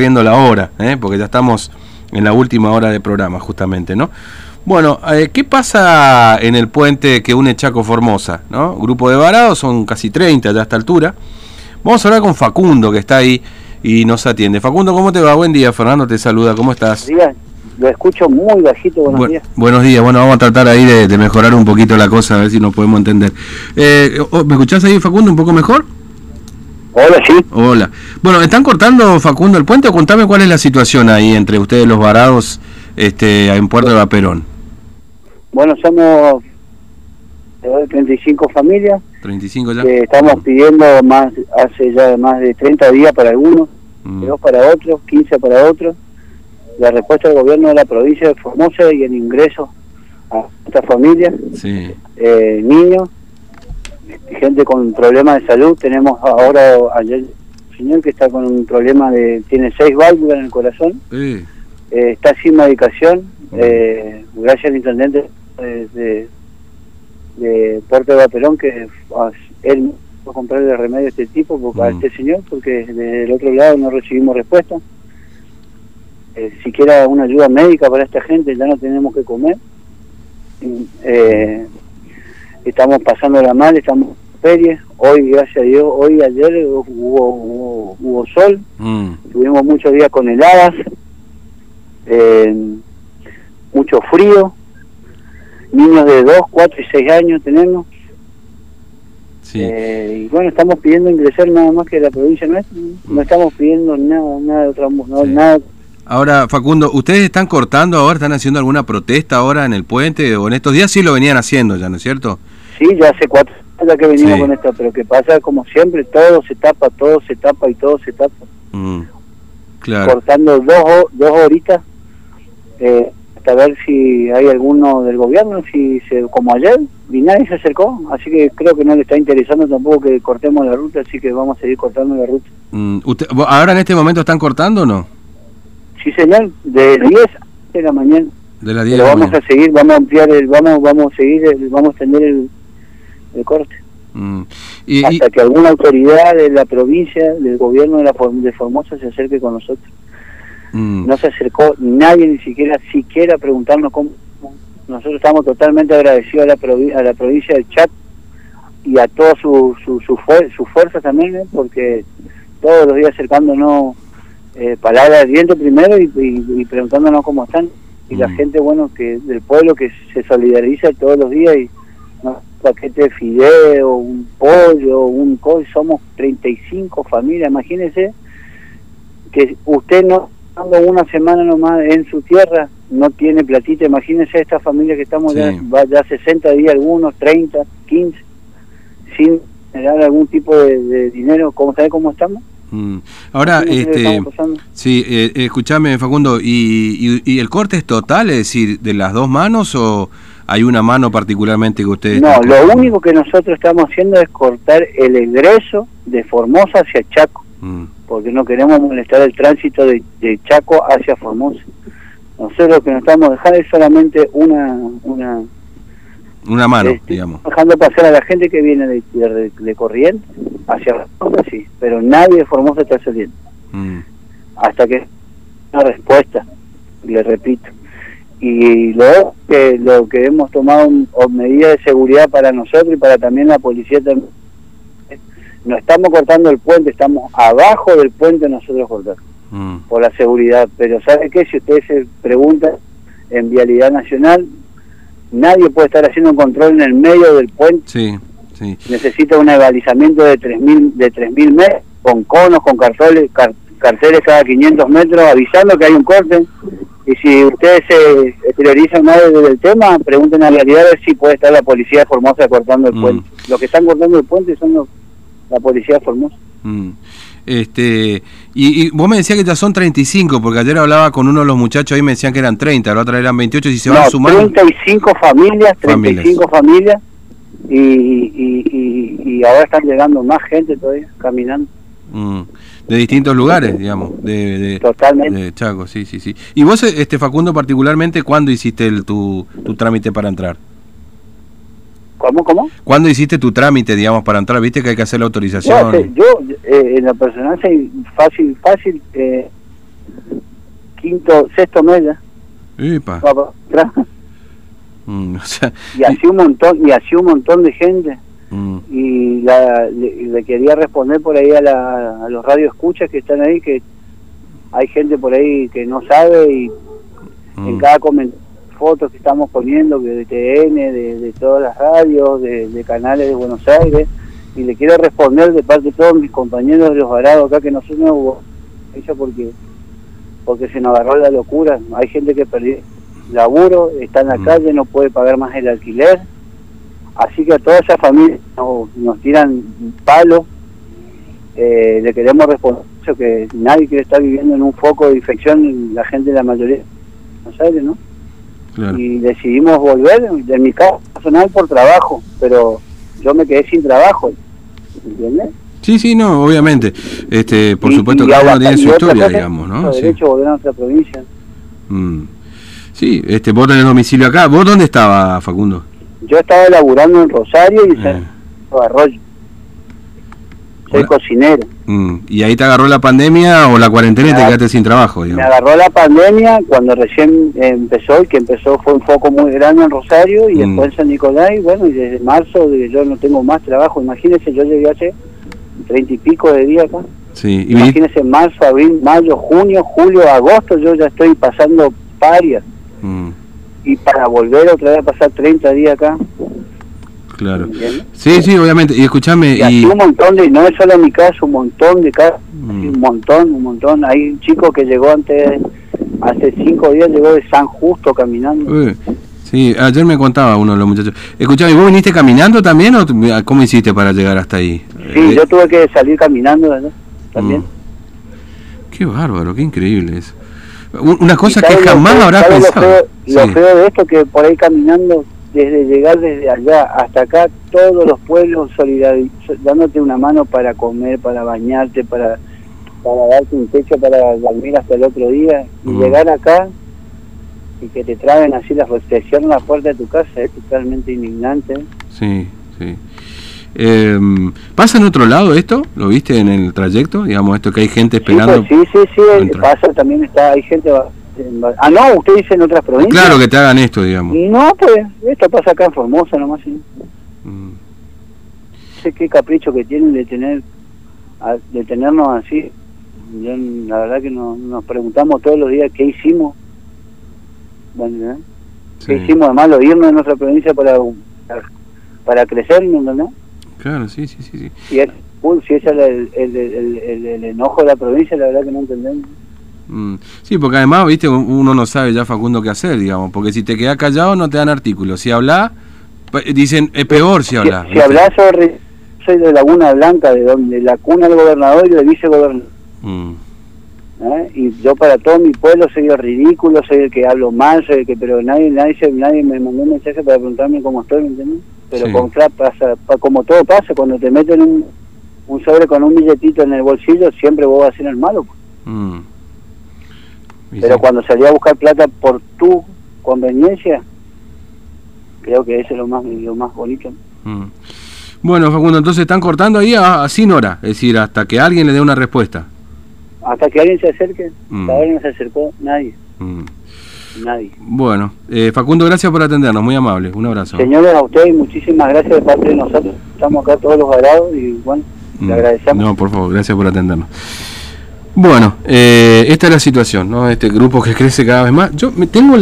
corriendo la hora, ¿eh? porque ya estamos en la última hora de programa, justamente, ¿no? Bueno, eh, ¿qué pasa en el puente que une Chaco Formosa? ¿no? Grupo de varados, son casi 30 ya a esta altura. Vamos a hablar con Facundo, que está ahí y nos atiende. Facundo, ¿cómo te va? Buen día, Fernando te saluda, ¿cómo estás? Días, lo escucho muy bajito, buenos días. Buenos días, bueno, vamos a tratar ahí de, mejorar un poquito la cosa, a ver si nos podemos entender. Eh, oh, ¿Me escuchás ahí, Facundo, un poco mejor? Hola, sí. Hola. Bueno, ¿están cortando, Facundo, el puente o contame cuál es la situación ahí entre ustedes los varados este, en Puerto de Vaperón? Bueno, somos 35 familias. 35 ya. estamos pidiendo más hace ya más de 30 días para algunos, mm. dos para otros, 15 para otros. La respuesta del gobierno de la provincia de Formosa y el ingreso a estas familias, sí. eh, niños, gente con problemas de salud. Tenemos ahora ayer un señor que está con un problema de, tiene seis válvulas en el corazón, eh, está sin medicación, eh, gracias al intendente de, de Puerto de Baperón que él fue a comprarle remedio a este tipo, porque, a mm. este señor, porque desde el otro lado no recibimos respuesta. Eh, siquiera una ayuda médica para esta gente, ya no tenemos que comer. Eh, estamos pasándola mal, estamos feria. Hoy, gracias a Dios, hoy ayer hubo, hubo, sol, mm. tuvimos muchos días con heladas, eh, mucho frío, niños de 2, 4 y 6 años tenemos. Eh, y bueno, estamos pidiendo ingresar nada más que la provincia nuestra, no mm. estamos pidiendo nada, nada de otra, nada. Ahora, Facundo, ¿ustedes están cortando ahora, están haciendo alguna protesta ahora en el puente o en estos días sí lo venían haciendo ya, ¿no es cierto? Sí, ya hace cuatro años que venimos con esto, pero que pasa como siempre, todo se tapa, todo se tapa y todo se tapa. Mm, claro. Cortando dos, dos horitas, eh, hasta ver si hay alguno del gobierno, si se, como ayer, y nadie se acercó, así que creo que no le está interesando tampoco que cortemos la ruta, así que vamos a seguir cortando la ruta. Mm, usted, ¿Ahora en este momento están cortando o no? Sí, señor, de 10 de la mañana. De las 10 Pero vamos a seguir, vamos a ampliar, el, vamos, vamos a seguir, vamos a tener el, el corte. Mm. Hasta que alguna autoridad de la provincia, del gobierno de, la, de Formosa se acerque con nosotros. Mm. No se acercó nadie ni siquiera siquiera a preguntarnos cómo. Nosotros estamos totalmente agradecidos a la, a la provincia del Chat y a toda su, su, su, fuerza también, ¿eh? porque todos los días acercándonos eh, palabras de viento primero y, preguntándonos cómo están. Y la mm. gente, bueno, que del pueblo que se solidariza todos los días y un paquete de fideo, un pollo, un col, somos 35 familias, imagínense que usted no una semana nomás en su tierra, no tiene platita, imagínense esta familia que estamos ya, ya 60 días algunos, 30, 15, sin dar algún tipo de, dinero, ¿cómo sabe cómo estamos? Mm. Ahora, este, sí, eh, escúchame Facundo, ¿y, y, el corte es total, es decir, de las dos manos o hay una mano particularmente que ustedes... No, lo único que nosotros estamos haciendo es cortar el egreso de Formosa hacia Chaco. Mm porque no queremos molestar el tránsito de, Chaco hacia Formosa. Nosotros lo que nos estamos dejando es solamente una... Una, una mano, este, digamos. Dejando pasar a la gente que viene de, de, de Corrientes hacia Formosa, sí, pero nadie de Formosa está saliendo. Mm. Hasta que una respuesta, le repito. Y luego que lo que hemos tomado medidas de seguridad para nosotros y para también la policía también no estamos cortando el puente, estamos abajo del puente nosotros cortando, mm. por la seguridad. Pero ¿sabe qué? Si ustedes se preguntan en Vialidad Nacional, nadie puede estar haciendo un control en el medio del puente. Sí, sí. Necesita un avalizamiento de 3.000 de 3000 metros, con conos, con carteles, carteles cada 500 metros, avisando que hay un corte. Y si ustedes se exteriorizan más del tema, pregunten a la realidad a ver si puede estar la policía de Formosa cortando el mm. puente. Los que están cortando el puente son los la policía de Formosa. Mm. Este, y, vos me decías que ya son 35, porque ayer hablaba con uno de los muchachos ahí me decían que eran 30, la otra eran 28, y se van sumando. 35 familias, 35 familias, y, y, y, ahora están llegando más gente todavía caminando. Mm. De distintos lugares, digamos, de, de, Totalmente. de Chaco, sí, sí, sí. ¿Y vos, este Facundo, particularmente, cuándo hiciste el, tu, tu trámite para entrar? ¿Cómo, cómo? ¿Cuándo hiciste tu trámite, digamos, para entrar? ¿Viste que hay que hacer la autorización? yo, eh, en la personal, fácil, fácil, eh, quinto, sexto mes ya. Mm, y así un montón, y así un montón de gente. Mm. Y la, le, quería responder por ahí a, la, a los radioescuchas que están ahí, que hay gente por ahí que no sabe y en cada fotos que estamos poniendo que de TN, de, todas las radios, de, canales de Buenos Aires, y le quiero responder de parte de todos mis compañeros de los varados acá que no son nuevos, eso porque porque se nos agarró la locura, hay gente que perdió laburo, está en la mm. calle, no puede pagar más el alquiler, así que a toda esa familia nos, tiran palo, eh, le queremos responder que nadie quiere estar viviendo en un foco de infección, la gente de la mayoría de Buenos Aires, ¿no? y decidimos volver, de mi caso personal por trabajo, pero yo me quedé sin trabajo, ¿entiendes? Sí, sí, no, obviamente. Este, por supuesto que cada uno tiene su historia, digamos, ¿no? Sí. derecho a volver a nuestra provincia. Mm. Sí, este, vos tenés domicilio acá. ¿Vos dónde estaba, Facundo? Yo estaba laburando en Rosario y eh. en Arroyo. Soy cocinero. Mm, ¿Y ahí te agarró la pandemia o la cuarentena y te quedaste sin trabajo? Me agarró la pandemia cuando recién empezó y que empezó fue un foco muy grande en Rosario y mm. después en San Nicolás y bueno, y desde marzo yo no tengo más trabajo. Imagínese, yo llegué hace treinta y pico de días acá. Sí. Imagínese, marzo, abril, mayo, junio, julio, agosto, yo ya estoy pasando parias. Mm. Y para volver otra vez a pasar 30 días acá, Claro. Sí, sí, obviamente. Y escúchame. Y, un montón de, no es solo mi caso, un montón de casos. Mm. Un montón, un montón. Hay un chico que llegó antes, hace cinco días, llegó de San Justo caminando. sí, ayer me contaba uno de los muchachos. Escuchame, ¿vos viniste caminando también o cómo hiciste para llegar hasta ahí? Sí, eh, yo tuve que salir caminando también. Mm. Qué bárbaro, qué increíble eso. Una cosa que jamás habrá pensado. Lo, feo, de esto que por ahí caminando desde llegar desde allá hasta acá, todos los pueblos dándote una mano para comer, para bañarte, para, para darte un techo para dormir hasta el otro día, y mm. llegar acá y que te traen así las restricciones a la puerta de tu casa es totalmente indignante. Sí, sí. Eh, ¿Pasa en otro lado esto? ¿Lo viste en el trayecto? Digamos, esto que hay gente esperando. Sí, sí, sí, sí pasa, también está, hay gente Ah, no, usted dice en otras provincias. Claro, que te hagan esto, digamos. No, pues, esto pasa acá en Formosa nomás. ¿sí? Mm. sé qué capricho que tienen de tener de tenernos así. Yo, la verdad que nos preguntamos todos los días qué hicimos. Bueno, ¿eh? ¿Qué hicimos de malo irnos de nuestra provincia para, para crecer, ¿no? Claro, sí, sí, sí. sí. Si, es, si ese es el, el, el, el enojo de la provincia, la verdad que no entendemos. Mm. Sí, porque además, viste, uno no sabe ya Facundo qué hacer, digamos, porque si te quedas callado no te dan artículos. Si hablas, dicen, es peor si hablas. Si, hablas, soy, de Laguna Blanca, de donde la cuna del gobernador y del vicegobernador. Mm. ¿Eh? Y yo para todo mi pueblo soy el ridículo, soy el que hablo mal, soy el que, pero nadie, nadie, nadie me mandó un mensaje para preguntarme cómo estoy, ¿me entiendes? Pero con pasa, como todo pasa, cuando te meten un, un sobre con un billetito en el bolsillo, siempre vos vas a ser el malo. Pues. Mm. Pero cuando salí a buscar plata por tu conveniencia, creo que ese es lo más, lo más bonito. Mm. Bueno, Facundo, entonces están cortando ahí a, sin hora, es decir, hasta que alguien le dé una respuesta. Hasta que alguien se acerque, mm. hasta ahora no se acercó nadie. Mm. Nadie. Bueno, eh, Facundo, gracias por atendernos, muy amable, un abrazo. Señores, a ustedes muchísimas gracias de parte de nosotros. Estamos acá todos los varados y bueno, le agradecemos. No, por favor, gracias por atendernos. Bueno, eh, esta es la situación, ¿no? Este grupo que crece cada vez más. Yo me tengo